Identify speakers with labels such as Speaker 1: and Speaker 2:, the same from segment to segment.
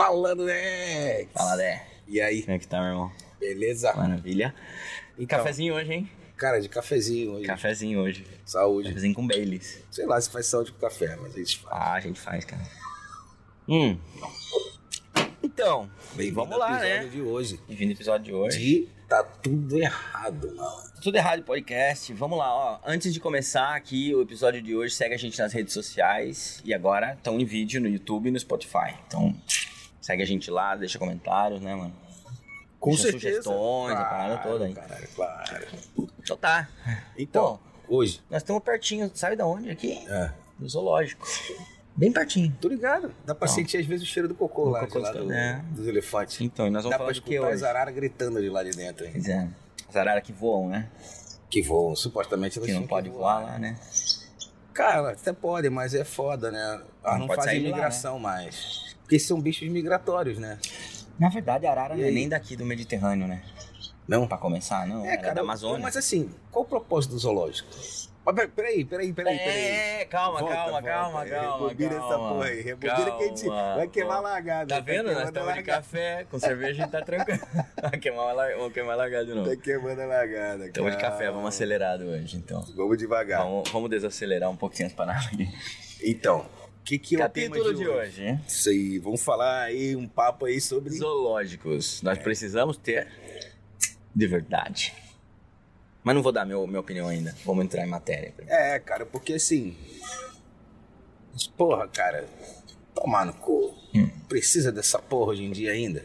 Speaker 1: Falando, né?
Speaker 2: Fala, Dé.
Speaker 1: E aí,
Speaker 2: Como é que tá, meu irmão?
Speaker 1: beleza?
Speaker 2: Maravilha. E
Speaker 1: Então,
Speaker 2: cafezinho hoje, hein?
Speaker 1: Cara, de cafezinho hoje.
Speaker 2: Cafezinho hoje.
Speaker 1: Saúde.
Speaker 2: Cafezinho com Baileys.
Speaker 1: Sei lá se faz saúde com café, mas a gente faz.
Speaker 2: Ah, a gente faz, cara. Hum. Então,
Speaker 1: Bem-vindo
Speaker 2: vamos lá,
Speaker 1: episódio
Speaker 2: né?
Speaker 1: de hoje.
Speaker 2: Bem-vindo ao episódio de hoje.
Speaker 1: De tá tudo errado, mano.
Speaker 2: Tudo errado podcast. Vamos lá, ó. Antes de começar aqui o episódio de hoje, segue a gente nas redes sociais. E agora estão em vídeo no YouTube e no Spotify. Então, segue a gente lá, deixa comentários, né, mano?
Speaker 1: Com
Speaker 2: Deixa
Speaker 1: certeza.
Speaker 2: sugestões, a parada toda aí.
Speaker 1: Caralho, claro.
Speaker 2: Então tá.
Speaker 1: Então, hoje.
Speaker 2: Nós estamos pertinho, sabe da onde aqui?
Speaker 1: É.
Speaker 2: Do zoológico. Bem pertinho.
Speaker 1: Tô ligado. Dá pra sentir às vezes o cheiro do cocô
Speaker 2: Do
Speaker 1: lá,
Speaker 2: cocô
Speaker 1: lá
Speaker 2: dos-
Speaker 1: do-
Speaker 2: é.
Speaker 1: dos elefantes.
Speaker 2: Então, e nós vamos
Speaker 1: Dá
Speaker 2: falar
Speaker 1: pra
Speaker 2: que
Speaker 1: escutar
Speaker 2: hoje?
Speaker 1: as araras gritando de lá de dentro, hein?
Speaker 2: Pois é. As araras que voam, né?
Speaker 1: Que voam, supostamente elas
Speaker 2: Que não pode voar lá, né?
Speaker 1: Cara, até pode, mas é foda, né? Elas
Speaker 2: Não
Speaker 1: não, fazem
Speaker 2: de lá,
Speaker 1: migração mais. Porque são bichos migratórios, né?
Speaker 2: Na verdade, a arara
Speaker 1: E
Speaker 2: não é nem daqui do Mediterrâneo, né?
Speaker 1: Não?
Speaker 2: Pra começar, não.
Speaker 1: É,
Speaker 2: Ela é
Speaker 1: cara,
Speaker 2: da Amazônia.
Speaker 1: mas assim, qual o propósito do zoológico? Peraí, peraí, peraí, peraí.
Speaker 2: É, calma,
Speaker 1: Volta,
Speaker 2: calma,
Speaker 1: volta.
Speaker 2: calma, calma.
Speaker 1: Rebobina essa
Speaker 2: calma.
Speaker 1: porra aí. Rebobina que a gente vai queimar a
Speaker 2: calma.
Speaker 1: largada.
Speaker 2: Tá vendo? Nós estamos de café, com cerveja a gente tá tranquilo. Vai queimar a Vamos queimar a largada de novo.
Speaker 1: Tá queimando a largada,
Speaker 2: Estamos de café, vamos acelerado hoje, então.
Speaker 1: Vamos devagar.
Speaker 2: Vamos, vamos desacelerar um pouquinho as paradas aqui.
Speaker 1: Então, o que, que é o
Speaker 2: Capítulo
Speaker 1: tema
Speaker 2: de hoje, hein?
Speaker 1: Isso aí, vamos falar aí um papo aí sobre...
Speaker 2: Zoológicos. Nós precisamos ter de verdade. Mas não vou dar meu, minha opinião ainda. Vamos entrar em matéria.
Speaker 1: É, cara, porque assim... Porra, cara, tomar no cu.
Speaker 2: Hum.
Speaker 1: Precisa dessa porra hoje em dia ainda?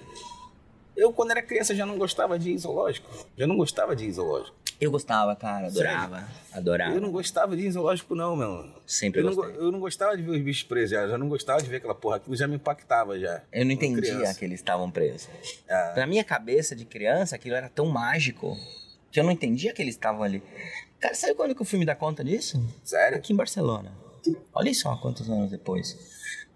Speaker 1: Eu, quando era criança, já não gostava de zoológico. Já não gostava de zoológico.
Speaker 2: Eu gostava, cara. Adorava. Adorava.
Speaker 1: Eu não gostava de zoológico, não, meu.
Speaker 2: Sempre
Speaker 1: Eu não,
Speaker 2: gostei.
Speaker 1: go- eu não gostava de ver os bichos presos, já. já não gostava de ver aquela porra. Aquilo já me impactava já.
Speaker 2: Eu não entendia que eles estavam presos.
Speaker 1: Ah,
Speaker 2: Na minha cabeça de criança, aquilo era tão mágico que eu não entendia que eles estavam ali. Cara, sabe quando que o filme dá conta disso?
Speaker 1: sério?
Speaker 2: Aqui em Barcelona. Olha só quantos anos depois.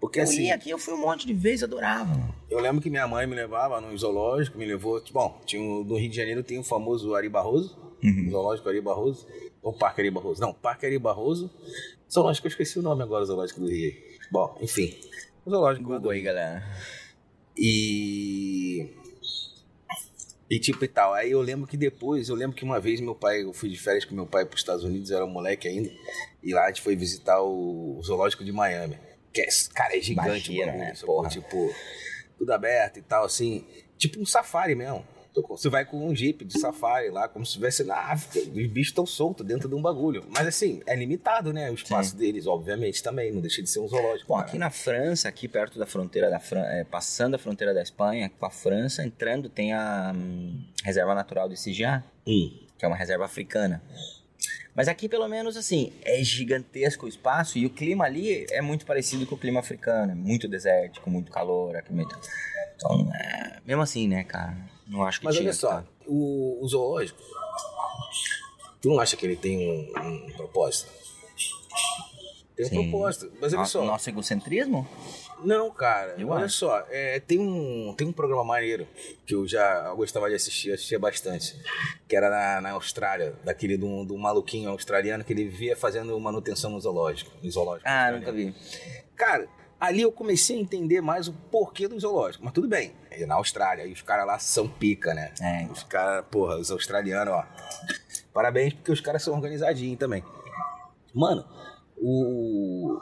Speaker 1: Porque
Speaker 2: eu
Speaker 1: assim,
Speaker 2: aqui, eu fui um monte de vezes, adorava.
Speaker 1: eu lembro que minha mãe me levava no zoológico, me levou. Bom, tinha um- no Rio de Janeiro tem o famoso Ari Barroso,
Speaker 2: Uhum.
Speaker 1: o zoológico Ari Barroso. Ou Parque Ari Barroso. Não, Parque Ari Barroso. Zoológico, eu esqueci o nome agora, zoológico do Rio. Bom, enfim. O zoológico lá do
Speaker 2: Google aí, galera.
Speaker 1: E. E tipo e tal. Aí eu lembro que depois, eu lembro que uma vez meu pai, eu fui de férias com meu pai para os Estados Unidos, eu era um moleque ainda. E lá a gente foi visitar o, o zoológico de Miami. Que é, cara, é gigante,
Speaker 2: Imagina, né,
Speaker 1: sacou?
Speaker 2: porra.
Speaker 1: Tipo, tudo aberto e tal, assim. Tipo um safari mesmo. Você vai com um jeep de safari lá, como se estivesse na África. Os bichos estão soltos dentro de um bagulho. Mas assim, é limitado, né? O espaço deles, obviamente, também. Não deixa de ser um zoológico.
Speaker 2: Bom,
Speaker 1: cara.
Speaker 2: aqui na França, aqui perto da fronteira da França, passando a fronteira da Espanha com a França, entrando tem a hum, Reserva Natural de Sigiá,
Speaker 1: Hum.
Speaker 2: que é uma reserva africana. Mas aqui, pelo menos, assim, é gigantesco o espaço e o clima ali é muito parecido com o clima africano. É muito desértico, muito calor. Aqui muito... Então, é... mesmo assim, né, cara? Não acho que
Speaker 1: Mas olha só, o, o zoológico, tu não acha que ele tem um, um propósito? Tem um
Speaker 2: Sim.
Speaker 1: propósito. Mas olha só.
Speaker 2: nosso egocentrismo?
Speaker 1: Não, cara.
Speaker 2: Eu
Speaker 1: olha
Speaker 2: acho.
Speaker 1: só. é, tem, um, tem um programa maneiro que eu já gostava de assistir, eu assistia bastante. Que era na, na Austrália, daquele de um maluquinho australiano que ele vivia fazendo manutenção no zoológico. No zoológico
Speaker 2: Ah,
Speaker 1: australiano.
Speaker 2: nunca vi.
Speaker 1: Cara, ali eu comecei a entender mais o porquê do zoológico. Mas tudo bem, é na Austrália, e os caras lá são pica, né?
Speaker 2: É.
Speaker 1: Os caras, porra, os australianos, ó. Parabéns, porque os caras são organizadinhos também. Mano, o.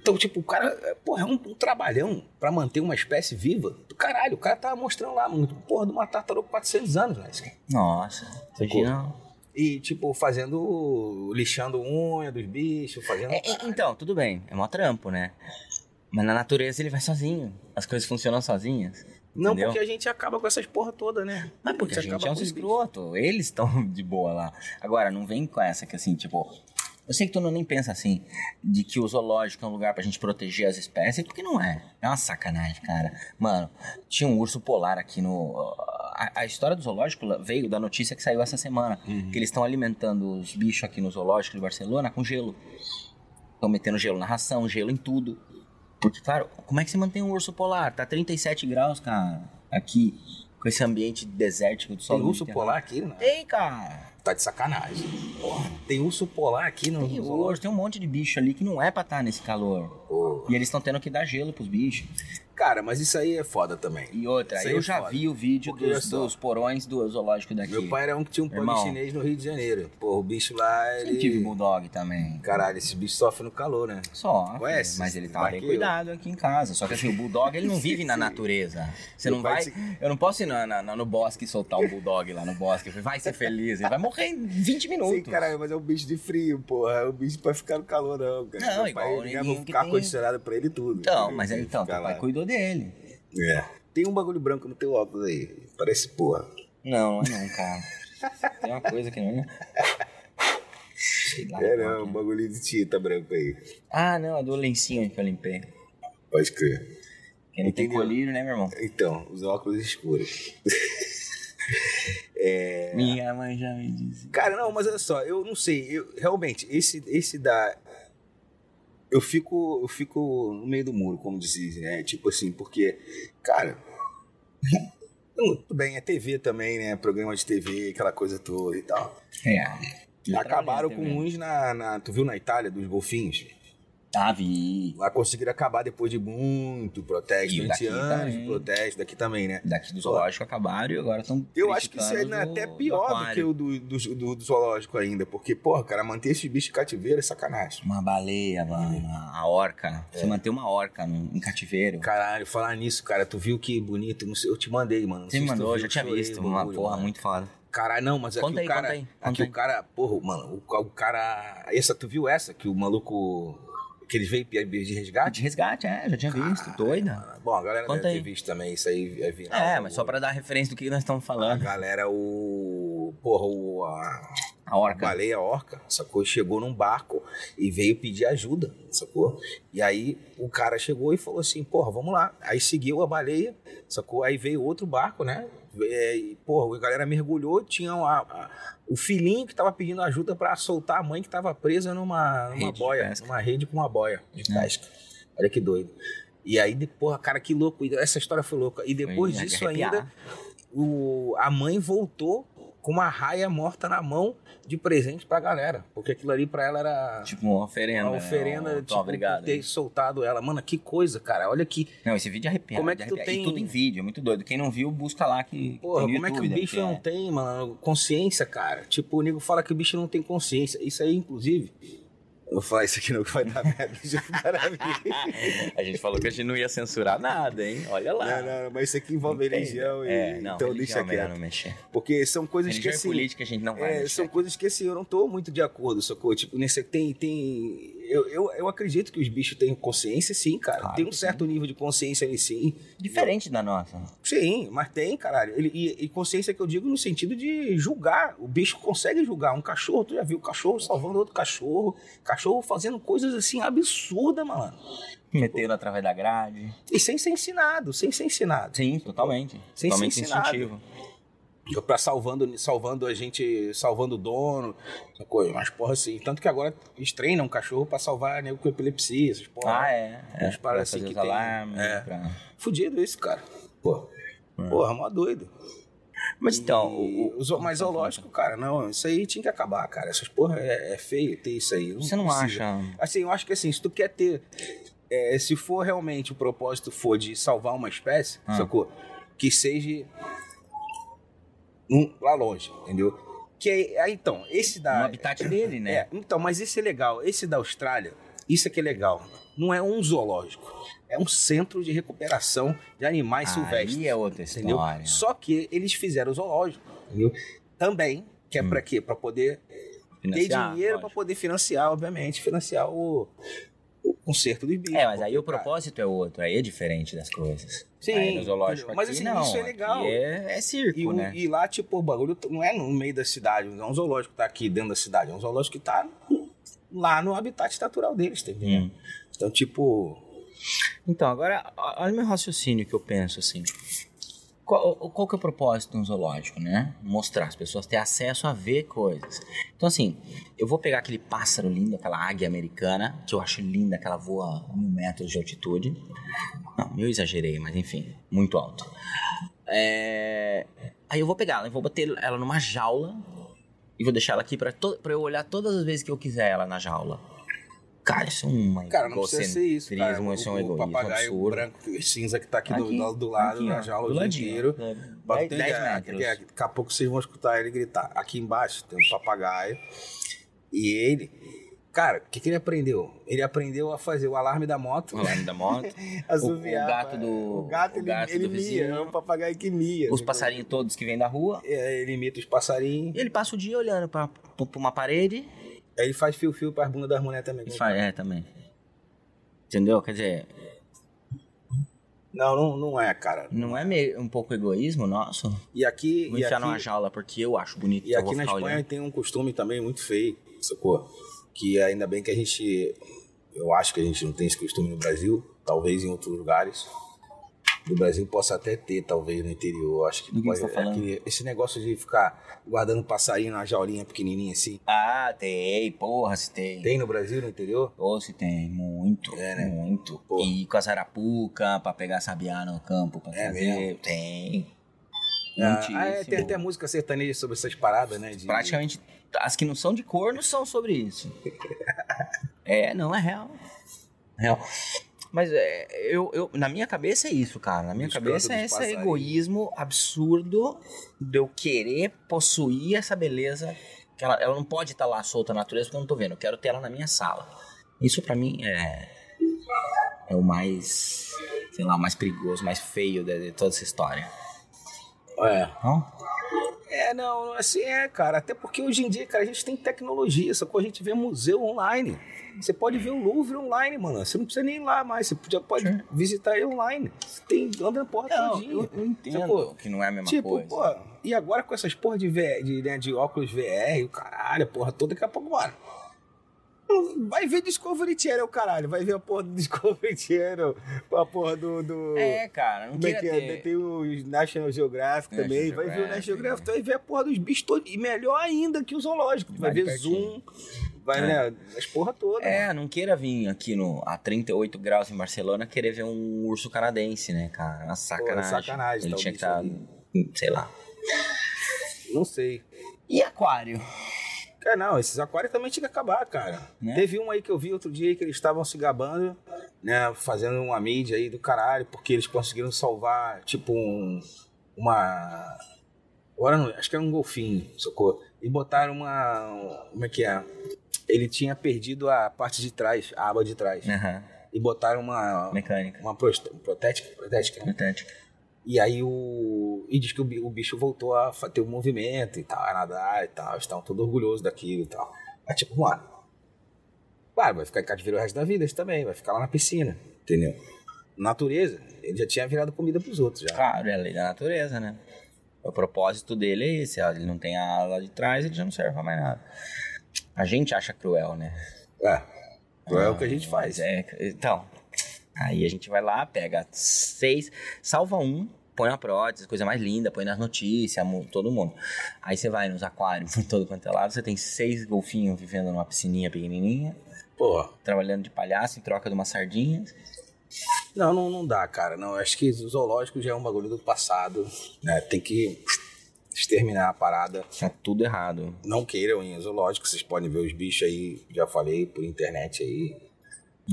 Speaker 1: Então, tipo, o cara, porra, é um, um trabalhão pra manter uma espécie viva. Do caralho, o cara tava mostrando lá, mano, porra, de uma tartaruga com 400 anos, né?
Speaker 2: Nossa, imagina.
Speaker 1: E, tipo, fazendo. lixando unha dos bichos, fazendo.
Speaker 2: É, é, então, tudo bem, é mó trampo, né? Mas na natureza ele vai sozinho. As coisas funcionam sozinhas.
Speaker 1: Não,
Speaker 2: entendeu?
Speaker 1: porque a gente acaba com essas porra toda, né?
Speaker 2: Mas porque a gente é
Speaker 1: com
Speaker 2: uns
Speaker 1: os bichos.
Speaker 2: escroto. Eles estão de boa lá. Agora, não vem com essa que assim, tipo. Eu sei que tu não nem pensa assim, de que o zoológico é um lugar pra gente proteger as espécies, porque não é. É uma sacanagem, cara. Mano, tinha um urso polar aqui no. A, a história do zoológico veio da notícia que saiu essa semana.
Speaker 1: Uhum.
Speaker 2: Que eles estão alimentando os bichos aqui no zoológico de Barcelona com gelo. Estão metendo gelo na ração, gelo em tudo. Porque, claro, como é que você mantém um urso polar? Tá 37 graus, cara, aqui, com esse ambiente desértico do sol.
Speaker 1: Tem urso polar aqui, né?
Speaker 2: Tem, cara.
Speaker 1: Tá de sacanagem. Porra, tem urso polar aqui no
Speaker 2: Tem tem um monte de bicho ali que não é pra estar nesse calor.
Speaker 1: Porra.
Speaker 2: E eles estão tendo que dar gelo pros bichos.
Speaker 1: Cara, mas isso aí é foda também.
Speaker 2: E outra, eu
Speaker 1: é
Speaker 2: já
Speaker 1: foda.
Speaker 2: vi o vídeo dos, dos porões do zoológico daqui.
Speaker 1: Meu pai era um que tinha um pug chinês no Rio de Janeiro. Pô, o bicho lá,
Speaker 2: Sempre
Speaker 1: ele...
Speaker 2: tive bulldog também.
Speaker 1: Caralho, esse bicho sofre no calor, né?
Speaker 2: Só.
Speaker 1: Conhece?
Speaker 2: Mas ele
Speaker 1: Mais
Speaker 2: bem
Speaker 1: eu.
Speaker 2: cuidado aqui em casa. Só que assim, o bulldog ele não vive na natureza. Você
Speaker 1: Meu
Speaker 2: não
Speaker 1: pai
Speaker 2: vai.
Speaker 1: se-
Speaker 2: Eu não posso ir na- na- no bosque soltar o bulldog lá no bosque. Vai ser feliz. Ele vai morrer em 20 minutos.
Speaker 1: Sim, caralho, mas é um bicho de frio, porra. É um bicho pra ficar no calor, não, cara.
Speaker 2: Não,
Speaker 1: Meu pai,
Speaker 2: igual
Speaker 1: ele leva
Speaker 2: neguinho
Speaker 1: um carro
Speaker 2: tem-
Speaker 1: condicionado pra ele tudo.
Speaker 2: Então, mas aí, então,
Speaker 1: Fica
Speaker 2: teu pai cuidou dele.
Speaker 1: É. Tem um bagulho branco no teu óculos aí. Parece porra.
Speaker 2: Não, não é não, cara. Tem uma coisa que não é. Lá.
Speaker 1: É, não,
Speaker 2: que
Speaker 1: um
Speaker 2: é.
Speaker 1: bagulho de tinta branco aí.
Speaker 2: Ah, não, é do lencinho que eu limpei.
Speaker 1: Pode crer.
Speaker 2: Quem não tem
Speaker 1: Entendeu?
Speaker 2: colírio, né, meu irmão?
Speaker 1: Então, os óculos escuros.
Speaker 2: Minha mãe já me disse.
Speaker 1: Cara, não, mas olha só, eu não sei, eu realmente, esse, esse da. Eu fico, eu fico no meio do muro, como dizem, né? Tipo assim, porque, cara. Tudo bem, é TV também, né? Programa de TV, aquela coisa toda e tal.
Speaker 2: É.
Speaker 1: Acabaram com
Speaker 2: né,
Speaker 1: uns na, na. Tu viu na Itália, dos golfinhos?
Speaker 2: Ah, vi.
Speaker 1: Lá conseguiram acabar depois de muito protesto,
Speaker 2: E
Speaker 1: 20
Speaker 2: daqui
Speaker 1: anos de protesto, daqui também, né?
Speaker 2: Daqui do zoológico acabaram e agora estão.
Speaker 1: Eu acho que isso é até pior do que o do, do, do- do zoológico ainda, porque, porra, cara, manter esses bichos em cativeiro é sacanagem.
Speaker 2: Uma baleia, mano. A orca. Você manter uma orca num, em cativeiro.
Speaker 1: Caralho, falar nisso, cara, tu viu que bonito? Não sei, eu te mandei, mano.
Speaker 2: Você me mandou, eu já tinha visto.
Speaker 1: no
Speaker 2: Uma porra
Speaker 1: mano.
Speaker 2: muito foda.
Speaker 1: Caralho, não, mas aqui
Speaker 2: Conta
Speaker 1: o cara.
Speaker 2: conta aí, conta
Speaker 1: aqui
Speaker 2: aí.
Speaker 1: o cara. Porra, mano, o, o cara. Essa, tu viu essa? Que o maluco. Que eles pedir de resgate?
Speaker 2: De resgate, é, já tinha visto. Doida.
Speaker 1: Bom, a galera
Speaker 2: Conta
Speaker 1: deve ter
Speaker 2: aí.
Speaker 1: visto também, isso aí é viral.
Speaker 2: É, mas só pra dar referência do que nós estamos
Speaker 1: A
Speaker 2: falando.
Speaker 1: galera, o. Porra, o. A,
Speaker 2: A
Speaker 1: a
Speaker 2: orca.
Speaker 1: baleia orca, sacou? Chegou num barco e veio pedir ajuda, sacou? E aí o cara chegou e falou assim, porra, vamos lá. Aí seguiu a baleia, sacou? Aí veio outro barco, né? É, E, porra, a galera mergulhou, tinha a- a- o filhinho que tava pedindo ajuda pra soltar a mãe que tava presa numa, numa boia, numa rede com uma boia de
Speaker 2: É.
Speaker 1: pesca. Olha que doido. E aí, depois, cara, que louco. Essa história foi louca. E depois
Speaker 2: Foi
Speaker 1: disso ainda, o, a mãe voltou com uma raia morta na mão de presente pra galera. Porque aquilo ali pra ela era
Speaker 2: Tipo uma oferenda.
Speaker 1: uma
Speaker 2: né?
Speaker 1: oferenda,
Speaker 2: Ó,
Speaker 1: tipo,
Speaker 2: Tó, obrigado.
Speaker 1: ter soltado ela. Mano, que coisa, cara. Olha que.
Speaker 2: Não, esse vídeo é arrepiado.
Speaker 1: Como é que tu tem-
Speaker 2: E tudo em vídeo, é muito doido. Quem não viu, busca lá que.
Speaker 1: Porra, como é que o
Speaker 2: YouTube,
Speaker 1: bicho
Speaker 2: deve
Speaker 1: não
Speaker 2: ter.
Speaker 1: tem, mano, consciência, cara? Tipo, o nego fala que o bicho não tem consciência. Isso aí, inclusive. Vou falar isso aqui não que vai dar merda. Aqui.
Speaker 2: A gente falou que a gente não ia censurar nada, hein? Olha lá.
Speaker 1: Não, não, mas isso aqui envolve
Speaker 2: tem.
Speaker 1: religião e.
Speaker 2: É, não,
Speaker 1: então
Speaker 2: religião
Speaker 1: deixa
Speaker 2: é
Speaker 1: quieto.
Speaker 2: não mexer.
Speaker 1: Porque são coisas
Speaker 2: Religião
Speaker 1: que assim.
Speaker 2: política a gente não vai
Speaker 1: É, são coisas que assim, eu não tô muito de acordo, sacou? Tipo, nesse tem. tem eu, eu, eu acredito que os bichos têm consciência, sim, cara.
Speaker 2: Claro
Speaker 1: tem um certo nível de consciência ali, sim.
Speaker 2: Diferente da nossa.
Speaker 1: Sim, mas tem, caralho. Ele, e, e consciência que eu digo no sentido de julgar. O bicho consegue julgar. Um cachorro, tu já viu? Cachorro salvando outro cachorro. Cachorro fazendo coisas assim absurdas, mano.
Speaker 2: Meteram através da grade.
Speaker 1: E sem ser ensinado, sem ser ensinado.
Speaker 2: Sim, totalmente.
Speaker 1: Sem
Speaker 2: totalmente
Speaker 1: ser ensinado.
Speaker 2: instintivo.
Speaker 1: Pra salvando, salvando a gente, salvando o dono, coisa, mas porra assim. Tanto que agora eles treinam um cachorro pra salvar nego com epilepsia, essas porra.
Speaker 2: Ah, é. é pra
Speaker 1: paradas
Speaker 2: fazer
Speaker 1: assim que tem.
Speaker 2: alarmes.
Speaker 1: É.
Speaker 2: pra-
Speaker 1: Fudido isso, cara. Pô.
Speaker 2: É.
Speaker 1: Porra, mó doido.
Speaker 2: Mas então,
Speaker 1: E
Speaker 2: o,
Speaker 1: o mas zoológico, cara, não, isso aí tinha que acabar, cara. Essas porra é, é feio ter isso aí.
Speaker 2: você não
Speaker 1: precisa.
Speaker 2: acha.
Speaker 1: Assim, eu acho que assim, se tu quer ter. é, se for realmente o propósito for de salvar uma espécie,
Speaker 2: Ah.
Speaker 1: sacou? Que seja um- lá longe, entendeu? Que aí, então, esse da.
Speaker 2: No habitat dele, né?
Speaker 1: É, então, mas esse é legal. Esse da Austrália, isso é que é legal. Não é um zoológico. É um centro de recuperação de animais silvestres.
Speaker 2: Aí é outra
Speaker 1: Entendeu?
Speaker 2: história.
Speaker 1: Só que eles fizeram o zoológico, entendeu? Também, que é pra quê? Pra poder ter
Speaker 2: Financiar,
Speaker 1: dinheiro pra
Speaker 2: lógico.
Speaker 1: poder financiar, obviamente, financiar o, o conserto dos bichos.
Speaker 2: É, mas aí o propósito é outro, aí é diferente das coisas.
Speaker 1: Sim,
Speaker 2: aí no zoológico?
Speaker 1: Mas,
Speaker 2: aqui,
Speaker 1: assim,
Speaker 2: não,
Speaker 1: isso é legal.
Speaker 2: É, é circo,
Speaker 1: E,
Speaker 2: né?
Speaker 1: e lá, tipo, o bagulho não é no meio da cidade, não é um zoológico que tá aqui dentro da cidade, é um zoológico que tá lá no habitat natural deles, tá entendendo?
Speaker 2: Hum.
Speaker 1: Então, tipo,
Speaker 2: Então, agora, olha o meu raciocínio que eu penso assim. Qual, qual que é o propósito um zoológico, né? Mostrar, as pessoas ter acesso a ver coisas. Então, assim, eu vou pegar aquele pássaro lindo, aquela águia americana, que eu acho linda, que ela voa a mil metros de altitude. Não, eu exagerei, mas enfim, muito alto. É, Aí eu vou pegar ela vou bater ela numa jaula e vou deixar ela aqui pra, to... eu olhar todas as vezes que eu quiser ela na jaula. Cara, isso é uma
Speaker 1: Cara, não precisa ser isso, cara.
Speaker 2: egocentrismo, isso é um
Speaker 1: o, o papagaio
Speaker 2: absurdo.
Speaker 1: branco e cinza que tá aqui, do-
Speaker 2: Aqui,
Speaker 1: do, do lado,
Speaker 2: aqui,
Speaker 1: na jaula
Speaker 2: do
Speaker 1: o
Speaker 2: né?
Speaker 1: Ter
Speaker 2: dez
Speaker 1: ideia,
Speaker 2: metros.
Speaker 1: que- Daqui a pouco vocês vão escutar ele gritar. Aqui embaixo tem um papagaio. E ele. Cara, o que, que ele aprendeu? Ele aprendeu a fazer o alarme da moto.
Speaker 2: O alarme da moto.
Speaker 1: assoviar,
Speaker 2: o gato
Speaker 1: pá.
Speaker 2: do-
Speaker 1: O gato,
Speaker 2: o
Speaker 1: ele,
Speaker 2: gato
Speaker 1: ele
Speaker 2: do
Speaker 1: mia,
Speaker 2: vizinho.
Speaker 1: é um papagaio que mia.
Speaker 2: Os
Speaker 1: assim,
Speaker 2: passarinhos todos que vêm da rua.
Speaker 1: É, ele imita os passarinhos.
Speaker 2: E ele passa o dia olhando pra pra uma parede.
Speaker 1: Aí ele faz fio-fio pras bundas das mulheres também.
Speaker 2: E faz, é, também. Entendeu? Quer dizer,
Speaker 1: Não, não, não é, cara.
Speaker 2: não é meio, um pouco egoísmo nosso?
Speaker 1: E aqui.
Speaker 2: Vou
Speaker 1: e
Speaker 2: enfiar numa
Speaker 1: aqui,
Speaker 2: jaula porque eu acho bonito.
Speaker 1: e aqui na Espanha
Speaker 2: olhando.
Speaker 1: tem um costume também muito feio, sacou? Que ainda bem que a gente. Eu acho que a gente não tem esse costume no Brasil, talvez em outros lugares. No Brasil possa até ter, talvez no interior. Acho que,
Speaker 2: Do que
Speaker 1: pode-
Speaker 2: você tá
Speaker 1: é
Speaker 2: falando?
Speaker 1: aquele- esse negócio de ficar guardando passarinho na jaulinha pequenininha assim.
Speaker 2: Ah, tem, porra, se tem.
Speaker 1: Tem no Brasil, no interior?
Speaker 2: Ou se tem, muito,
Speaker 1: É, né?
Speaker 2: muito.
Speaker 1: Porra.
Speaker 2: E com as arapuca pra pegar sabiá no campo pra
Speaker 1: É
Speaker 2: fazer.
Speaker 1: mesmo?
Speaker 2: Tem.
Speaker 1: Ah, ah, é, tem até música sertaneja sobre essas paradas, né? de-
Speaker 2: Praticamente as que não são de corno são sobre isso. é, não, é real. Real. Mas é, eu, eu, na minha cabeça é isso, cara. Na minha cabeça é esse egoísmo absurdo de eu querer possuir essa beleza. Que ela, ela não pode estar lá solta na natureza porque eu não tô vendo. Eu quero ter ela na minha sala. Isso pra mim é. É o mais. Sei lá, mais perigoso, mais feio de, de toda essa história.
Speaker 1: É.
Speaker 2: Não?
Speaker 1: É, não, assim é, cara. Até porque hoje em dia, cara, a gente tem tecnologia, sacou? A gente vê museu online. Você pode ver o Louvre online, mano. Você não precisa nem ir lá mais. Você já pode
Speaker 2: Sim.
Speaker 1: visitar ele online. Você tem, anda na porra
Speaker 2: Não,
Speaker 1: todinha.
Speaker 2: eu, eu entendo
Speaker 1: Sacou?
Speaker 2: que não é a mesma
Speaker 1: Tipo,
Speaker 2: coisa.
Speaker 1: pô, e agora com essas porra de, VR, de, né, de óculos VR, o caralho, porra toda, daqui a pouco, mano. Vai ver Discovery Channel, caralho. Vai ver a porra do Discovery Channel. A porra do. do...
Speaker 2: É, cara, não
Speaker 1: Como é que é? Tem o National Geographic
Speaker 2: National
Speaker 1: também. Vai ver o
Speaker 2: Geographic,
Speaker 1: National Geographic,
Speaker 2: né?
Speaker 1: vai ver a porra dos bichos todos. E melhor ainda que o zoológico. Vai
Speaker 2: Vai
Speaker 1: ver. Zoom, vai, né? As porra toda.
Speaker 2: É, não queira vir aqui no, a 38 graus em Barcelona querer ver um urso canadense, né, cara? Uma sacanagem.
Speaker 1: sacanagem,
Speaker 2: Ele
Speaker 1: tá,
Speaker 2: tinha que estar, sei lá.
Speaker 1: Não sei.
Speaker 2: E aquário?
Speaker 1: Cara, não, esses aquários também tinha que acabar, cara.
Speaker 2: Né?
Speaker 1: Teve um aí que eu vi outro dia que eles estavam se gabando, né? Fazendo uma mídia aí do caralho, porque eles conseguiram salvar, tipo, um. Uma. Agora não, acho que era um golfinho, socorro. E botaram uma. Como é que é? Ele tinha perdido a parte de trás, a aba de trás.
Speaker 2: Aham.
Speaker 1: E botaram uma.
Speaker 2: Mecânica.
Speaker 1: Uma prost- protética, protética, né?
Speaker 2: Sintética.
Speaker 1: E aí o. E diz que o bi- o bicho voltou a ter um movimento e tal, a nadar e tal. Estavam todos orgulhosos daquilo e tal. Aí tipo, mano. Claro, vai ficar em cativeiro o resto da vida isso também, vai ficar lá na piscina, entendeu? Natureza, ele já tinha virado comida pros outros já.
Speaker 2: Claro, é a lei da natureza, né? O propósito dele é esse. Ele não tem a ala de trás, ele já não serve pra mais nada. A gente acha cruel, né?
Speaker 1: É. É o que a gente faz.
Speaker 2: Mas é, então, aí a gente vai lá, pega seis, salva um, põe na prótese, coisa mais linda, põe nas notícias, todo mundo. Aí você vai nos aquários, por todo quanto é lado, você tem seis golfinhos vivendo numa piscininha pequenininha,
Speaker 1: Pô,
Speaker 2: trabalhando de palhaço em troca de uma sardinha.
Speaker 1: não, não, não dá, cara. Não, acho que o zoológico já é um bagulho do passado, né? Tem que exterminar a parada.
Speaker 2: Tá tudo errado.
Speaker 1: Não queiram ir em zoológico, vocês podem ver os bichos aí, já falei, por internet aí.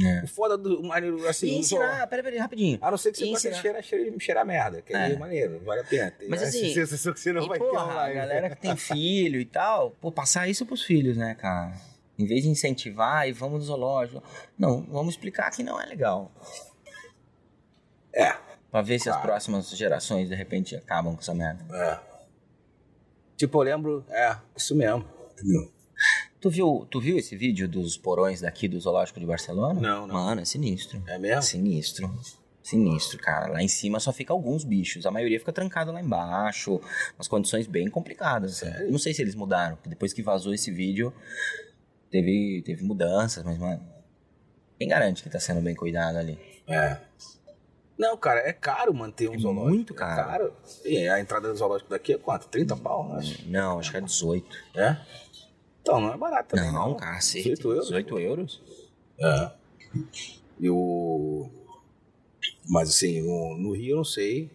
Speaker 2: É.
Speaker 1: O foda do maneiro, assim,
Speaker 2: E ensinar, peraí, peraí, rapidinho.
Speaker 1: A não ser que você
Speaker 2: ensinar.
Speaker 1: cheirar, cheirar, cheirar merda, que aí
Speaker 2: É.
Speaker 1: é maneiro, vale a pena.
Speaker 2: Mas assim,
Speaker 1: sensação que você não
Speaker 2: e
Speaker 1: vai ter
Speaker 2: porra, a
Speaker 1: online.
Speaker 2: galera que tem filho e tal, pô, passar isso pros filhos, né, cara? Em vez de incentivar e vamos no zoológico. Não, vamos explicar que não é legal.
Speaker 1: É,
Speaker 2: Pra ver se as
Speaker 1: Claro.
Speaker 2: próximas gerações, de repente, acabam com essa merda.
Speaker 1: é. Tipo, eu lembro, é, isso mesmo. Entendeu?
Speaker 2: Tu viu, tu viu esse vídeo dos porões daqui do Zoológico de Barcelona?
Speaker 1: Não, não.
Speaker 2: Mano, é sinistro.
Speaker 1: É mesmo?
Speaker 2: Sinistro. Sinistro, cara. Lá em cima só fica alguns bichos. A maioria fica trancada lá embaixo. Umas condições bem complicadas. assim.
Speaker 1: Sério?
Speaker 2: Não sei se eles mudaram. Depois que vazou esse vídeo, teve, teve mudanças, mas, mano. Quem garante que tá sendo bem cuidado ali?
Speaker 1: É. Não, cara, é caro manter um
Speaker 2: É
Speaker 1: zoológico.
Speaker 2: muito
Speaker 1: É
Speaker 2: caro.
Speaker 1: caro. E a entrada do zoológico daqui é quanto? 30 pau, acho.
Speaker 2: Não, acho que é 18.
Speaker 1: É? Então, não é barato também,
Speaker 2: não,
Speaker 1: não.
Speaker 2: cacete.
Speaker 1: 18 euros?
Speaker 2: 18 euros?
Speaker 1: É. E o... Mas assim, no, no Rio eu não sei.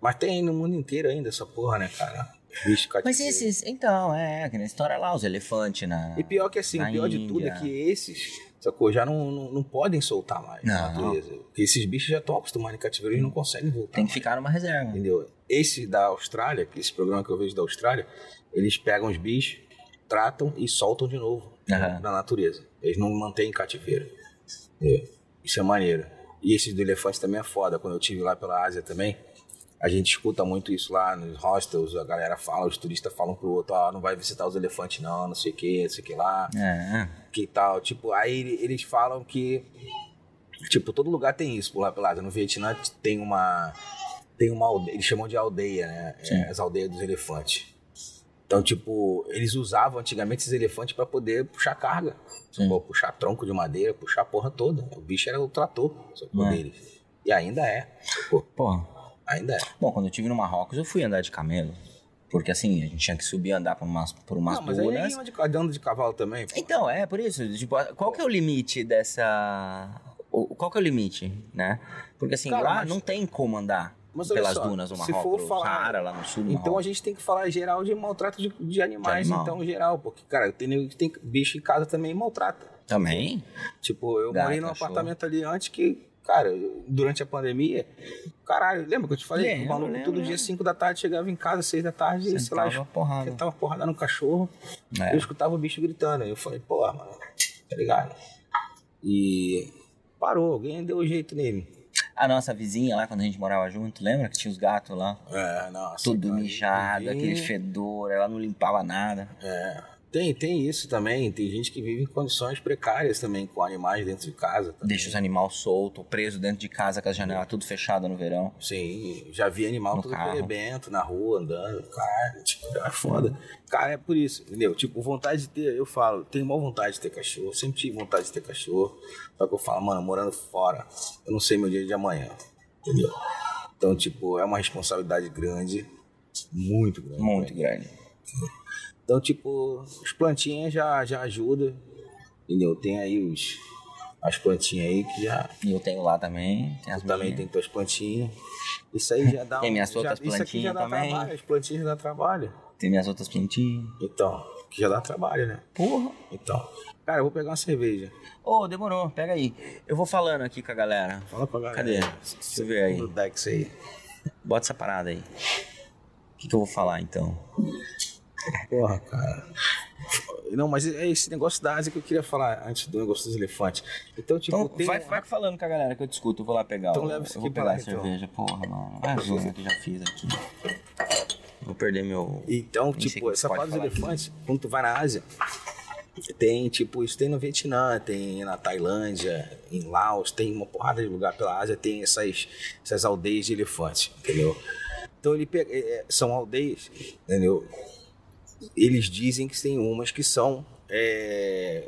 Speaker 1: Mas tem no mundo inteiro ainda essa porra, né, cara? Bicho
Speaker 2: Mas esses. Então, é, na história lá, os elefantes na.
Speaker 1: E pior que assim, o pior de tudo é
Speaker 2: Índia.
Speaker 1: que esses Sacou? Já não, não, não podem soltar mais na
Speaker 2: Não.
Speaker 1: natureza. Porque esses bichos já estão acostumados em cativeiro e não conseguem voltar.
Speaker 2: Tem que ficar numa reserva.
Speaker 1: Entendeu? Esse da Austrália, esse programa que eu vejo da Austrália, eles pegam os bichos, tratam e soltam de novo
Speaker 2: Aham.
Speaker 1: na natureza. Eles não mantêm em cativeiro. É, Isso é maneiro. E esse do elefante também é foda. Quando eu tive lá pela Ásia também, a gente escuta muito isso lá nos hostels, a galera fala, os turistas falam pro outro, ó, não vai visitar os elefantes não, não sei o que, não sei o que lá
Speaker 2: É.
Speaker 1: que tal. Tipo, aí ele- eles falam que. Tipo, todo lugar tem isso por lá pela Ásia. No Vietnã tem uma. Tem uma aldeia. Eles chamam de aldeia, né? É, as aldeias dos elefantes. Então, tipo, eles usavam antigamente esses elefantes pra poder puxar carga.
Speaker 2: Sim.
Speaker 1: Sacou? Puxar tronco de madeira, puxar a porra toda. O bicho era o trator sacou,
Speaker 2: É.
Speaker 1: deles. E ainda é. Sacou?
Speaker 2: Porra.
Speaker 1: Ainda é.
Speaker 2: Bom, quando eu estive no Marrocos, eu fui andar de camelo. Porque assim, a gente tinha que subir e andar por umas, por umas
Speaker 1: Não, mas aí
Speaker 2: dunas.
Speaker 1: é de, andando de cavalo também. pô.
Speaker 2: Então, é, por isso. Tipo, qual que é o limite dessa. Qual que é o limite, né? Porque assim,
Speaker 1: Cara,
Speaker 2: lá
Speaker 1: mas-
Speaker 2: não tem como andar
Speaker 1: Mas
Speaker 2: pelas
Speaker 1: só,
Speaker 2: dunas do
Speaker 1: se
Speaker 2: Marrocos.
Speaker 1: for
Speaker 2: no
Speaker 1: falar-
Speaker 2: Saara, lá no sul do
Speaker 1: Então a gente tem que falar geral de maltrato de, de animais,
Speaker 2: De animal.
Speaker 1: então, geral. Porque, cara, tem, tem bicho em casa também maltrata.
Speaker 2: Também?
Speaker 1: Tipo, eu
Speaker 2: Gato,
Speaker 1: morei num
Speaker 2: cachorro.
Speaker 1: apartamento ali antes que, cara, durante a pandemia, caralho, lembra que eu te falei?
Speaker 2: Lembro,
Speaker 1: o maluco todo dia,
Speaker 2: lembro.
Speaker 1: 5 da tarde, chegava em casa, 6 da tarde, e sei lá,
Speaker 2: porrada.
Speaker 1: tava porrada no cachorro.
Speaker 2: É.
Speaker 1: Eu escutava o bicho gritando. Eu falei, pô, mano, tá ligado? E parou, alguém deu jeito nele.
Speaker 2: A nossa vizinha lá, quando a gente morava junto, lembra que tinha os gatos lá?
Speaker 1: É, nossa.
Speaker 2: Tudo mijado, aquele fedor, ela não limpava nada.
Speaker 1: É. Tem, tem isso também. Tem gente que vive em condições precárias também, com animais dentro de casa. também.
Speaker 2: Deixa os animais soltos, presos dentro de casa com as janelas tudo fechadas no verão.
Speaker 1: Sim, já vi animal
Speaker 2: No
Speaker 1: todo
Speaker 2: carro.
Speaker 1: perebento, na rua, andando. Cara, tipo, é foda. Cara, é por isso, entendeu? Tipo, vontade de ter, eu falo, tenho maior vontade de ter cachorro. Sempre tive vontade de ter cachorro. Só que eu falo, mano, morando fora, eu não sei meu dia de amanhã. Entendeu? Então, tipo, é uma responsabilidade grande. Muito grande.
Speaker 2: Muito grande.
Speaker 1: Então, tipo, os plantinhas já, já ajudam. Entendeu? Tem aí os, as plantinhas aí que já.
Speaker 2: E eu tenho lá também. Tem as
Speaker 1: também tem tuas plantinhas. Isso aí já dá
Speaker 2: Tem
Speaker 1: um-
Speaker 2: minhas
Speaker 1: já,
Speaker 2: outras
Speaker 1: Isso aqui já
Speaker 2: plantinhas
Speaker 1: dá
Speaker 2: também.
Speaker 1: trabalho. As plantinhas dá trabalho.
Speaker 2: Tem minhas outras plantinhas.
Speaker 1: Então, que já dá trabalho, né?
Speaker 2: Porra.
Speaker 1: Então. Cara, eu vou pegar uma cerveja.
Speaker 2: Ô, demorou, pega aí. Eu vou falando aqui com a galera.
Speaker 1: Fala pra galera.
Speaker 2: Cadê? Deixa eu ver aí.
Speaker 1: Dex aí.
Speaker 2: Bota essa parada aí. O que, que eu vou falar então?
Speaker 1: Porra, cara. Não, mas é esse negócio da Ásia que eu queria falar antes do negócio dos elefantes. Então, tipo,
Speaker 2: Então,
Speaker 1: tem.
Speaker 2: vai, vai falando com a galera que eu discuto. Eu vou lá pegar.
Speaker 1: Então
Speaker 2: o-
Speaker 1: leva isso aqui pra lá, então.
Speaker 2: cerveja. Porra, mano. Zona que eu já fiz aqui. Vou perder meu.
Speaker 1: Então,
Speaker 2: Nem
Speaker 1: tipo, essa parte dos
Speaker 2: falar aqui.
Speaker 1: elefantes, quando tu vai na Ásia, tem, tipo, isso tem no Vietnã, tem na Tailândia, em Laos, tem uma porrada de lugar pela Ásia, tem essas, essas aldeias de elefantes, entendeu? Então, ele pega, é, é, são aldeias, entendeu? Eles dizem que tem umas que são é,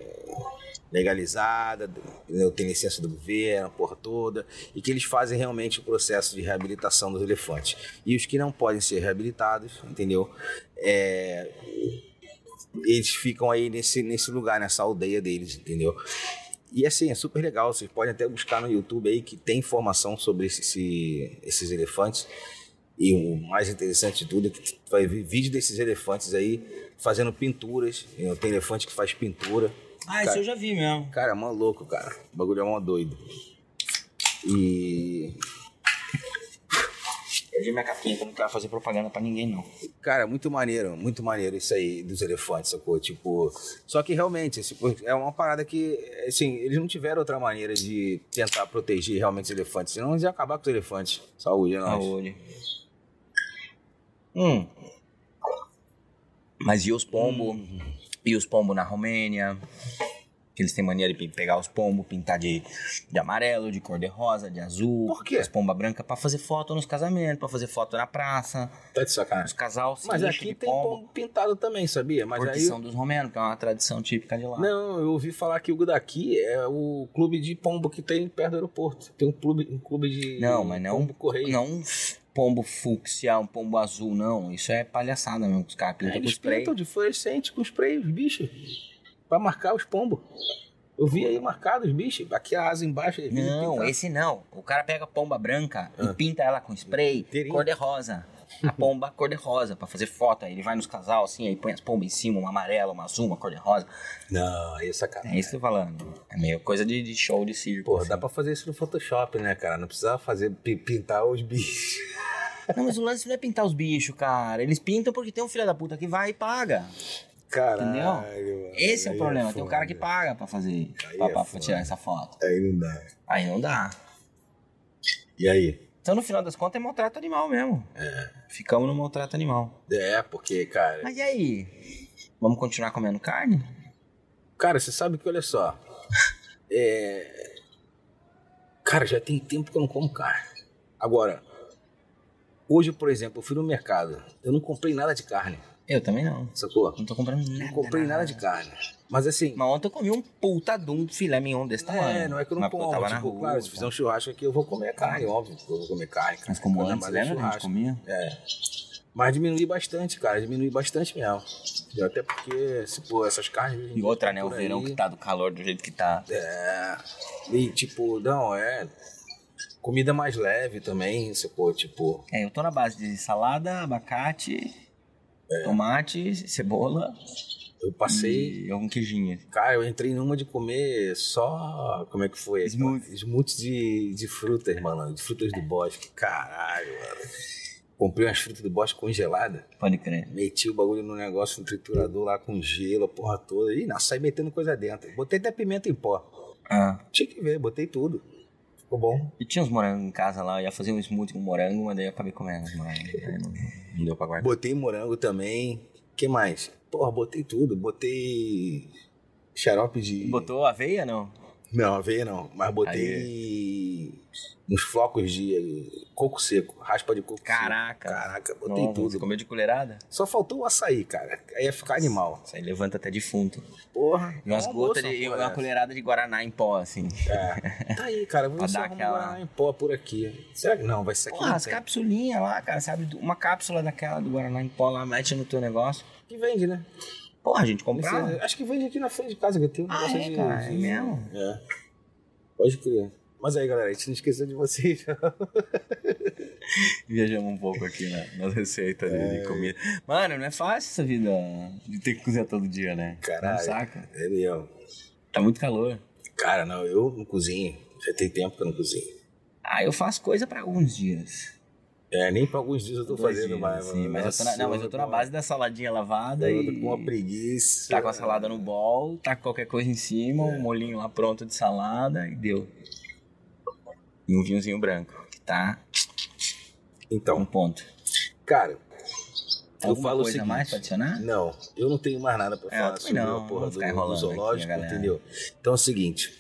Speaker 1: legalizadas, entendeu? tem licença do governo, a porra toda, e que eles fazem realmente o processo de reabilitação dos elefantes. E os que não podem ser reabilitados, entendeu? É, eles ficam aí nesse, nesse lugar, nessa aldeia deles, entendeu? E assim, é super legal. Vocês podem até buscar no YouTube aí que tem informação sobre esse- esses elefantes. E o mais interessante de tudo é que tu vai ver vídeo desses elefantes aí fazendo pinturas. Tem elefante que faz pintura.
Speaker 2: Ah, isso eu já vi mesmo.
Speaker 1: Cara, é mó louco, cara. O bagulho é mó doido. E.
Speaker 2: Perdi minha capinha, que eu não quero fazer propaganda pra ninguém, não.
Speaker 1: Cara, muito maneiro, muito maneiro isso aí dos elefantes, sacou? Tipo. Só que realmente, é uma parada que, assim, eles não tiveram outra maneira de tentar proteger realmente os elefantes, senão eles iam acabar com os elefantes. Saúde, é nóis.
Speaker 2: Saúde. Hum. Mas e os pombos? E os pombos na Romênia? Que eles têm mania de pe- pegar os pombos, pintar de, de amarelo, de cor de rosa, de azul.
Speaker 1: Por quê?
Speaker 2: As pombas brancas pra fazer foto nos casamentos, pra fazer foto na praça.
Speaker 1: Tá de sacanagem.
Speaker 2: Os casal se
Speaker 1: Mas aqui tem pombo pintado também, sabia? Mas
Speaker 2: Porque
Speaker 1: aí.
Speaker 2: são dos romenos, que é uma tradição típica de lá.
Speaker 1: Não, eu ouvi falar que o daqui é o clube de pombo que tem perto do aeroporto. Tem um clube, um clube de
Speaker 2: Não, mas não-
Speaker 1: pombo correio.
Speaker 2: Não pombo fúcsia, um pombo azul, não. Isso é palhaçada mesmo. Os caras pintam com
Speaker 1: Eles
Speaker 2: spray.
Speaker 1: pintam de fluorescente com spray, os bichos. Pra marcar os pombos. Eu vi aí marcados os bichos. Aqui a asa embaixo.
Speaker 2: Não, esse não. O cara pega pomba branca
Speaker 1: Ah.
Speaker 2: e pinta ela com spray,
Speaker 1: Inteirinho.
Speaker 2: cor de rosa. A pomba cor-de-rosa pra fazer foto. Aí ele vai nos casal assim, aí põe as pombas em cima, uma amarela, uma azul, uma cor-de-rosa.
Speaker 1: Não, aí é
Speaker 2: É
Speaker 1: sacanagem.
Speaker 2: isso que eu tô falando. É meio coisa de, de show de circo.
Speaker 1: Porra,
Speaker 2: assim.
Speaker 1: dá pra fazer isso no Photoshop, né, cara? Não precisava fazer, pi- pintar os bichos.
Speaker 2: Não, mas o lance não é pintar os bichos, cara. Eles pintam porque tem um filho da puta que vai e paga.
Speaker 1: Caralho,
Speaker 2: Entendeu? Esse é o problema. Tem um cara que paga pra fazer,
Speaker 1: Aí
Speaker 2: pra,
Speaker 1: é
Speaker 2: pra tirar essa foto.
Speaker 1: Aí não dá.
Speaker 2: Aí não dá.
Speaker 1: E aí?
Speaker 2: Então, no final das contas, é maltrato animal mesmo. É. Ficamos no maltrato animal.
Speaker 1: É, porque, cara.
Speaker 2: Mas e aí? Vamos continuar comendo carne?
Speaker 1: Cara, você sabe que, olha só. É. Cara, já tem tempo que eu não como carne. Agora, hoje, por exemplo, eu fui no mercado. Eu não comprei nada de carne,
Speaker 2: Eu também não.
Speaker 1: sacou?
Speaker 2: Não tô comprando nada.
Speaker 1: Não comprei nada de carne. Mas assim.
Speaker 2: Mas ontem eu comi um puta de um filé mignon desse tamanho.
Speaker 1: É, não é que eu não
Speaker 2: Mas
Speaker 1: como.
Speaker 2: tava na
Speaker 1: tipo,
Speaker 2: rua,
Speaker 1: claro, se fizer um churrasco aqui, eu vou comer carne, óbvio. que Eu vou comer carne.
Speaker 2: Mas como
Speaker 1: Ainda
Speaker 2: antes,
Speaker 1: mais
Speaker 2: lembra? que A gente comia?
Speaker 1: É. Mas diminui bastante, cara. Diminui bastante mesmo. E Até porque, se pô, essas carnes.
Speaker 2: E outra, né? O
Speaker 1: por
Speaker 2: verão
Speaker 1: aí.
Speaker 2: que tá do calor do jeito que tá.
Speaker 1: É. E tipo, não, é. Comida mais leve também, sacou? Tipo.
Speaker 2: É, eu tô na base de salada, abacate,
Speaker 1: É.
Speaker 2: tomate, cebola
Speaker 1: Eu passei.
Speaker 2: e um queijinho.
Speaker 1: Cara, eu entrei numa de comer só. Como é que foi?
Speaker 2: Smoothie.
Speaker 1: Smoothie de, de frutas, mano. De frutas do bosque. Caralho, mano. Comprei umas frutas do bosque congeladas.
Speaker 2: Pode crer.
Speaker 1: Meti o bagulho no negócio, no triturador lá com gelo, a porra toda. E não, saí metendo coisa dentro. Botei até pimenta em pó.
Speaker 2: Ah.
Speaker 1: Tinha que ver, botei tudo. Ficou bom.
Speaker 2: E tinha uns morangos em casa lá, eu ia fazer um smoothie com morango, mas daí eu acabei comendo os morangos. Aí não, não deu pra guardar.
Speaker 1: Botei morango também. que mais? Porra, botei tudo. Botei xarope de.
Speaker 2: Botou aveia, não?
Speaker 1: Não, aveia não. Mas botei uns flocos de coco seco. Raspa de coco
Speaker 2: Caraca.
Speaker 1: seco. Caraca, botei
Speaker 2: Nossa, Você
Speaker 1: tudo.
Speaker 2: comeu de colherada?
Speaker 1: Só faltou o açaí, cara. Aí ia ficar animal.
Speaker 2: Isso aí levanta até defunto.
Speaker 1: Porra.
Speaker 2: E umas
Speaker 1: é um
Speaker 2: gotas de. e uma
Speaker 1: dessa.
Speaker 2: colherada de Guaraná em pó, assim.
Speaker 1: É. Tá aí, cara. Vamos
Speaker 2: dar aquela-
Speaker 1: Guaraná em pó por aqui. Será que não? Vai ser aqui.
Speaker 2: Porra, as
Speaker 1: tem.
Speaker 2: capsulinhas lá, cara, sabe? Uma cápsula daquela do Guaraná em pó lá, mete no teu negócio.
Speaker 1: Que vende, né?
Speaker 2: Porra, a gente
Speaker 1: Esse-
Speaker 2: comprava.
Speaker 1: acho que vende aqui na frente de casa, que tem um
Speaker 2: Ah,
Speaker 1: negócio
Speaker 2: é,
Speaker 1: de.
Speaker 2: cara, é
Speaker 1: de-
Speaker 2: mesmo?
Speaker 1: É. Pode crer. Mas aí, galera, a gente não esqueceu de vocês.
Speaker 2: Viajamos um pouco aqui na, nas receitas de,
Speaker 1: É.
Speaker 2: de comida. Mano, não é fácil essa vida de ter que cozinhar todo dia, né?
Speaker 1: Caralho.
Speaker 2: Não saca?
Speaker 1: É mesmo.
Speaker 2: Tá muito calor.
Speaker 1: Cara, não, eu não cozinho. Já tem tempo que eu não cozinho.
Speaker 2: Ah, eu faço coisa pra alguns dias.
Speaker 1: É, nem pra alguns dias eu tô
Speaker 2: Dois
Speaker 1: fazendo
Speaker 2: dias,
Speaker 1: mais, mano.
Speaker 2: mas, eu tô na, não, mas eu tô na base da saladinha lavada
Speaker 1: Eu
Speaker 2: e...
Speaker 1: tô com uma preguiça.
Speaker 2: Tá com a salada no bol, tá com qualquer coisa em cima,
Speaker 1: É.
Speaker 2: um molinho lá pronto de salada e deu. E um vinhozinho branco, que tá um
Speaker 1: Então,
Speaker 2: ponto.
Speaker 1: cara, eu
Speaker 2: Alguma
Speaker 1: falo o
Speaker 2: coisa
Speaker 1: seguinte.
Speaker 2: mais pra adicionar?
Speaker 1: Não, eu não tenho mais nada pra
Speaker 2: É,
Speaker 1: falar sobre
Speaker 2: não,
Speaker 1: a porra do, do zoológico,
Speaker 2: aqui,
Speaker 1: entendeu? Então é o seguinte,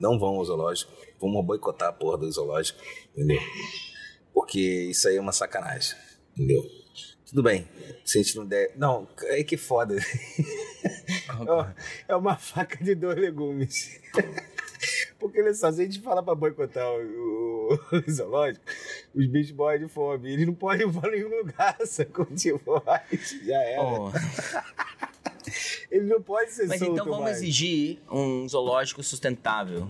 Speaker 1: não vão ao zoológico, vamos boicotar a porra do zoológico, entendeu? Porque isso aí é uma sacanagem, entendeu? Tudo bem, se a gente não der... Não, é que foda. É uma faca de dois legumes. Porque olha só, se a gente fala pra boicotar o, o- o zoológico, os bichos morrem de fome. Eles não podem ir pra nenhum lugar, sacou? Tipo, já era.
Speaker 2: Oh,
Speaker 1: Ele não pode ser
Speaker 2: Mas então vamos
Speaker 1: mais.
Speaker 2: exigir um zoológico sustentável.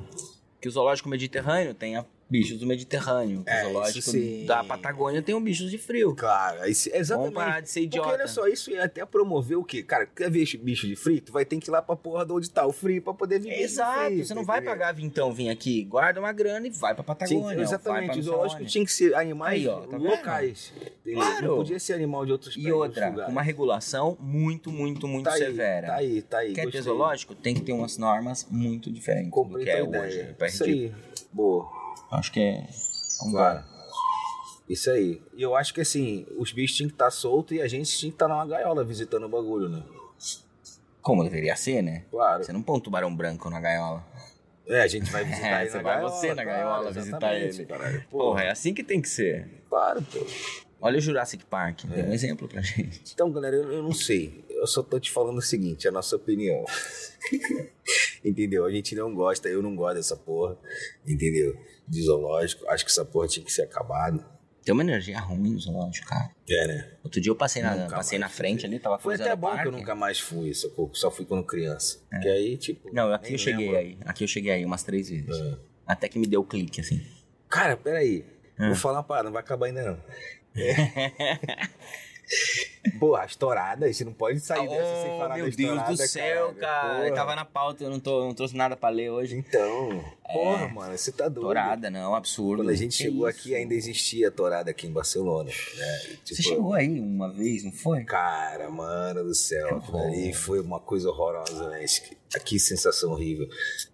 Speaker 2: Que o zoológico mediterrâneo tenha bichos do Mediterrâneo.
Speaker 1: É,
Speaker 2: o zoológico
Speaker 1: isso sim.
Speaker 2: da Patagônia tenha bichos de frio.
Speaker 1: Claro, aí se- exatamente.
Speaker 2: Vamos parar de ser idiota.
Speaker 1: Porque olha só, isso ia até promover o quê? Cara, quer ver bicho de frio? Tu vai ter que ir lá pra porra de onde tá o frio pra poder viver.
Speaker 2: Exato,
Speaker 1: frio,
Speaker 2: você não vai pagar vintão vir aqui, guarda uma grana e vai pra Patagônia. vai
Speaker 1: exatamente,
Speaker 2: pra
Speaker 1: o zoológico tinha que ser animais
Speaker 2: Aí, ó, tá
Speaker 1: locais.
Speaker 2: Claro.
Speaker 1: Não podia ser animal de outros
Speaker 2: E
Speaker 1: países,
Speaker 2: outra,
Speaker 1: outros lugares.
Speaker 2: uma regulação muito, muito, muito
Speaker 1: tá aí,
Speaker 2: severa.
Speaker 1: Tá aí, tá aí.
Speaker 2: Quer ter
Speaker 1: gostei.
Speaker 2: zoológico? Tem que ter umas normas muito diferentes
Speaker 1: Comprei
Speaker 2: do que é hoje.
Speaker 1: ideia.
Speaker 2: É
Speaker 1: Isso aí. Boa.
Speaker 2: Acho que é um
Speaker 1: Claro. Isso aí. E eu acho que assim, os bichos tinham que estar soltos e a gente tinha que estar numa gaiola visitando o bagulho, né?
Speaker 2: Como deveria ser, né?
Speaker 1: Claro.
Speaker 2: Você não põe um tubarão branco na gaiola.
Speaker 1: É, a gente vai visitar
Speaker 2: É,
Speaker 1: ele
Speaker 2: você vai
Speaker 1: gaiola.
Speaker 2: você na gaiola visitar ele.
Speaker 1: Caralho.
Speaker 2: Porra,
Speaker 1: Porra,
Speaker 2: é assim que tem que ser.
Speaker 1: claro, pô.
Speaker 2: Olha o Jurassic Park,
Speaker 1: É.
Speaker 2: um exemplo pra gente.
Speaker 1: Então, galera, eu, eu não sei. Eu só tô te falando o seguinte, é a nossa opinião. entendeu? A gente não gosta, eu não gosto dessa porra. Entendeu? De zoológico. Acho que essa porra tinha que ser acabada.
Speaker 2: Tem uma energia ruim no zoológico, cara.
Speaker 1: É, né?
Speaker 2: Outro dia eu passei na,
Speaker 1: Nunca
Speaker 2: passei na frente ali, tava
Speaker 1: Foi até
Speaker 2: o
Speaker 1: bom
Speaker 2: parque.
Speaker 1: que eu nunca mais fui, sacou? Só fui quando criança. Que aí, tipo.
Speaker 2: Não, aqui eu cheguei
Speaker 1: lembro.
Speaker 2: aí. Aqui eu cheguei aí umas três vezes.
Speaker 1: É.
Speaker 2: Até que me deu clique, assim.
Speaker 1: Cara, peraí.
Speaker 2: É.
Speaker 1: Vou falar uma parada, não vai acabar ainda não. Pô, as touradas, você não pode sair dessa sem
Speaker 2: Oh,
Speaker 1: falar
Speaker 2: meu
Speaker 1: das
Speaker 2: Deus
Speaker 1: touradas,
Speaker 2: do céu, cara.
Speaker 1: Porra.
Speaker 2: Eu tava na pauta, eu não, tô, não trouxe nada pra ler hoje.
Speaker 1: Então, porra, mano, você tá doido.
Speaker 2: Tourada, não, absurdo.
Speaker 1: Quando a gente
Speaker 2: Que
Speaker 1: chegou
Speaker 2: isso?
Speaker 1: aqui, ainda existia a tourada aqui em Barcelona. Né? E,
Speaker 2: Você
Speaker 1: tipo,
Speaker 2: chegou aí uma vez, não foi?
Speaker 1: Cara, mano do céu, ali foi uma coisa horrorosa, né? Que- sensação horrível.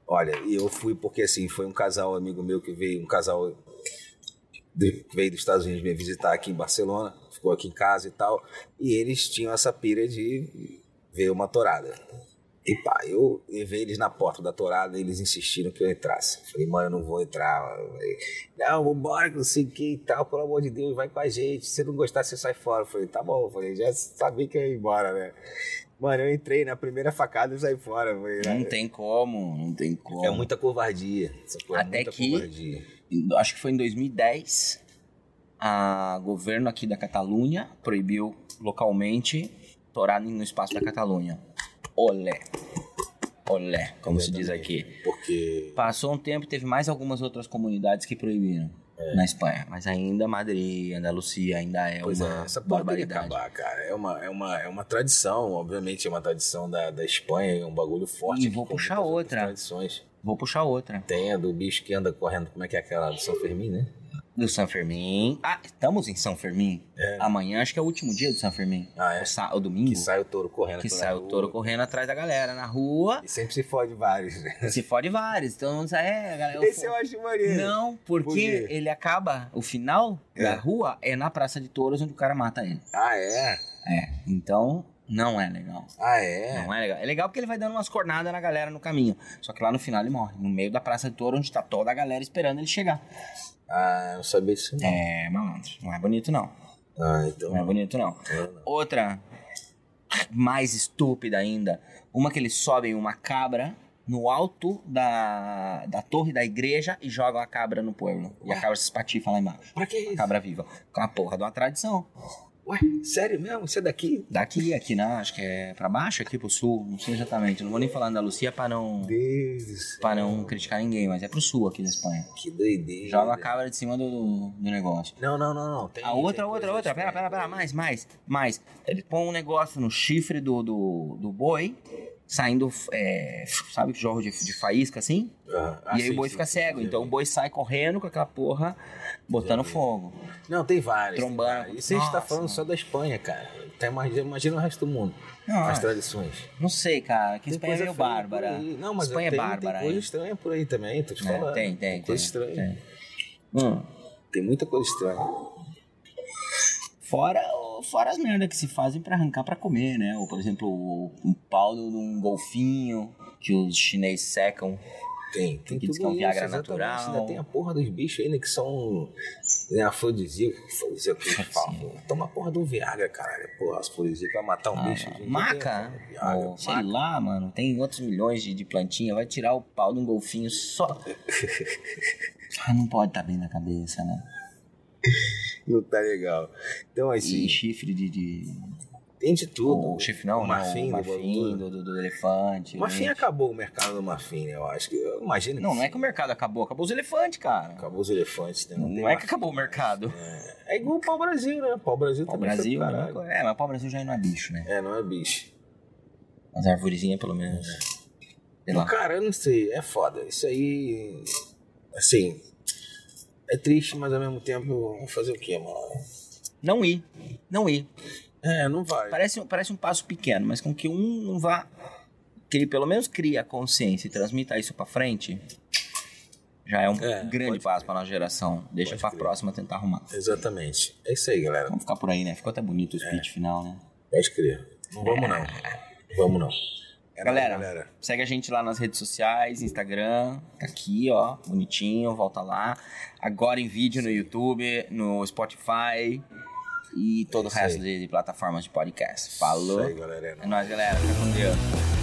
Speaker 1: Olha, eu fui porque assim, foi um casal amigo meu que veio, um casal que veio dos Estados Unidos me visitar aqui em Barcelona, ficou aqui em casa e tal, e eles tinham essa pira de ver uma torada. E pá, eu levei eles na porta da torada e eles insistiram que eu entrasse. Falei, mano, eu não vou entrar. Falei, não, vambora, que não sei o que e tal, pelo amor de Deus, vai com a gente. Se não gostar, você sai fora. Eu falei, tá bom. Eu falei, já sabia que eu ia embora, né? Mano, eu entrei na primeira facada e saí fora. Falei,
Speaker 2: Não
Speaker 1: "É-
Speaker 2: tem como, não tem como.
Speaker 1: É muita covardia. É
Speaker 2: Até
Speaker 1: muita
Speaker 2: que-
Speaker 1: covardia.
Speaker 2: Acho que foi em 2010, a governo aqui da Catalunha proibiu localmente tourada no espaço da Catalunha. Olé. Olé, como se diz aqui.
Speaker 1: Porque
Speaker 2: Passou um tempo e teve mais algumas outras comunidades que proibiram na Espanha. Mas ainda Madrid, Andalucia ainda é
Speaker 1: Pois
Speaker 2: uma
Speaker 1: é, essa
Speaker 2: barbaridade.
Speaker 1: acabar, cara. É uma, é uma, é uma tradição, obviamente, é uma tradição da, da Espanha, é um bagulho forte.
Speaker 2: E vou puxar outra.
Speaker 1: Tradições.
Speaker 2: Vou puxar outra.
Speaker 1: Tem a do bicho que anda correndo, como é que é aquela do São Fermim, né?
Speaker 2: Do São Fermim. Ah, estamos em São Fermim.
Speaker 1: É.
Speaker 2: Amanhã acho que é o último dia do São Fermim.
Speaker 1: Ah, é?
Speaker 2: O, sa- o domingo.
Speaker 1: Que sai o touro correndo
Speaker 2: que sai o touro correndo atrás da galera na rua.
Speaker 1: E sempre se fode vários, né?
Speaker 2: Se fode vários. Então, é, a galera.
Speaker 1: Esse eu acho maneiro.
Speaker 2: Não, porque
Speaker 1: Por
Speaker 2: ele acaba. O final
Speaker 1: É.
Speaker 2: da rua é na Praça de Touros onde o cara mata ele.
Speaker 1: Ah, é?
Speaker 2: É. Então, não é legal.
Speaker 1: Ah, é?
Speaker 2: Não é legal. É legal porque ele vai dando umas cornadas na galera no caminho. Só que lá no final ele morre. No meio da Praça de Touro, onde tá toda a galera esperando ele chegar.
Speaker 1: Ah, não sabia disso não.
Speaker 2: É, malandro. Não é bonito, não.
Speaker 1: Ah, então.
Speaker 2: Não é bonito, não.
Speaker 1: Não.
Speaker 2: Outra, mais estúpida ainda, uma que eles sobem uma cabra no alto da, da torre da igreja e jogam a cabra no pueblo. E a cabra se espatifa lá embaixo.
Speaker 1: Pra que
Speaker 2: A
Speaker 1: isso?
Speaker 2: cabra viva. Com a porra de uma tradição.
Speaker 1: Ué, sério mesmo? Você é daqui?
Speaker 2: Daqui, aqui, não, acho que é pra baixo, aqui pro sul, não sei exatamente. Não vou nem falar Andalucia pra não,
Speaker 1: Deus
Speaker 2: pra não criticar ninguém, mas é pro sul aqui da Espanha.
Speaker 1: Que doideira.
Speaker 2: Joga a cabra de cima do, do, negócio.
Speaker 1: Não, não, não, não. Tem,
Speaker 2: A outra,
Speaker 1: tem
Speaker 2: outra, outra. Pera, pera, pera. Mais, mais, mais. Ele põe um negócio no chifre do, do, do boi, saindo, é, sabe, jorro de, de faísca assim?
Speaker 1: Ah, ah,
Speaker 2: e aí
Speaker 1: sim,
Speaker 2: o boi
Speaker 1: sim,
Speaker 2: fica
Speaker 1: sim,
Speaker 2: cego. Então o boi sai correndo com aquela porra, botando fogo.
Speaker 1: Não, tem várias. tem
Speaker 2: Trombando.
Speaker 1: várias. Isso a gente tá
Speaker 2: Nossa,
Speaker 1: falando só da Espanha, cara. Tem, imagina, imagina o resto do mundo.
Speaker 2: Não,
Speaker 1: as
Speaker 2: ah,
Speaker 1: tradições.
Speaker 2: não sei, cara. Que
Speaker 1: Tem
Speaker 2: Espanha é meio bárbara.
Speaker 1: Não, mas
Speaker 2: Espanha
Speaker 1: tem,
Speaker 2: é bárbara.
Speaker 1: Tem coisa estranha por aí também, tô te
Speaker 2: É,
Speaker 1: falando.
Speaker 2: tem, tem,
Speaker 1: coisa
Speaker 2: tem,
Speaker 1: estranha.
Speaker 2: tem. Hum.
Speaker 1: Tem muita coisa estranha.
Speaker 2: Fora, fora as merdas que se fazem pra arrancar pra comer, né? Ou, por exemplo, o- um pau de um golfinho que os chineses secam.
Speaker 1: Tem, tem
Speaker 2: que é um
Speaker 1: isso,
Speaker 2: Viagra natural.
Speaker 1: Ainda tem a porra dos bichos ainda que são né, afrodisíacos. Afrodisíaco que falam. Toma a porra do Viagra, caralho. Porra, afrodisíaco vai matar um
Speaker 2: Ah,
Speaker 1: bicho. Dia
Speaker 2: maca?
Speaker 1: Viagra,
Speaker 2: Ou, sei
Speaker 1: maca.
Speaker 2: lá, mano. Tem outros milhões de, de plantinha. Vai tirar o pau de um golfinho só. ah, não pode estar bem na cabeça, né?
Speaker 1: Não tá legal. Então,
Speaker 2: E
Speaker 1: assim,
Speaker 2: chifre de. de...
Speaker 1: tem de tudo.
Speaker 2: O chifre não,
Speaker 1: o marfim,
Speaker 2: o
Speaker 1: do
Speaker 2: marfim do, do, do elefante.
Speaker 1: O marfim
Speaker 2: né?
Speaker 1: acabou o mercado do marfim, né? Eu acho que. Eu imagino
Speaker 2: Não, não é que o mercado acabou. Acabou os elefantes, cara.
Speaker 1: Acabou os elefantes, né?
Speaker 2: Não,
Speaker 1: tem
Speaker 2: é que acabou o mercado.
Speaker 1: É igual o pau-brasil, né? O pau-brasil
Speaker 2: O
Speaker 1: também foi
Speaker 2: Brasil, né?
Speaker 1: caralho.
Speaker 2: é, mas o pau-brasil já não é bicho, né?
Speaker 1: É, não é bicho.
Speaker 2: As arvorezinhas, pelo menos. Sei lá.
Speaker 1: Cara, eu não sei, é foda. Isso aí. Assim. É triste, mas ao mesmo tempo, fazer o quê, mano?
Speaker 2: Não ir. Não ir.
Speaker 1: É, não vai.
Speaker 2: Parece, parece um passo pequeno, mas com que um não vá. Que ele pelo menos crie a consciência e transmita isso pra frente, já é um
Speaker 1: É,
Speaker 2: grande passo pra nossa geração. Deixa pra
Speaker 1: crer.
Speaker 2: próxima tentar arrumar.
Speaker 1: Exatamente. É isso aí, galera.
Speaker 2: Vamos ficar por aí, né? Ficou até bonito o speech final, né?
Speaker 1: Pode crer. Não vamos não. Vamos não. É
Speaker 2: Galera,
Speaker 1: galera.
Speaker 2: segue a gente lá nas redes sociais, Instagram, tá aqui, ó, bonitinho, volta lá. Agora em vídeo no YouTube, no Spotify e todo o
Speaker 1: isso
Speaker 2: resto de plataformas de podcast. Falou.
Speaker 1: Isso aí, galera. É
Speaker 2: É nóis, galera. Fica com Deus.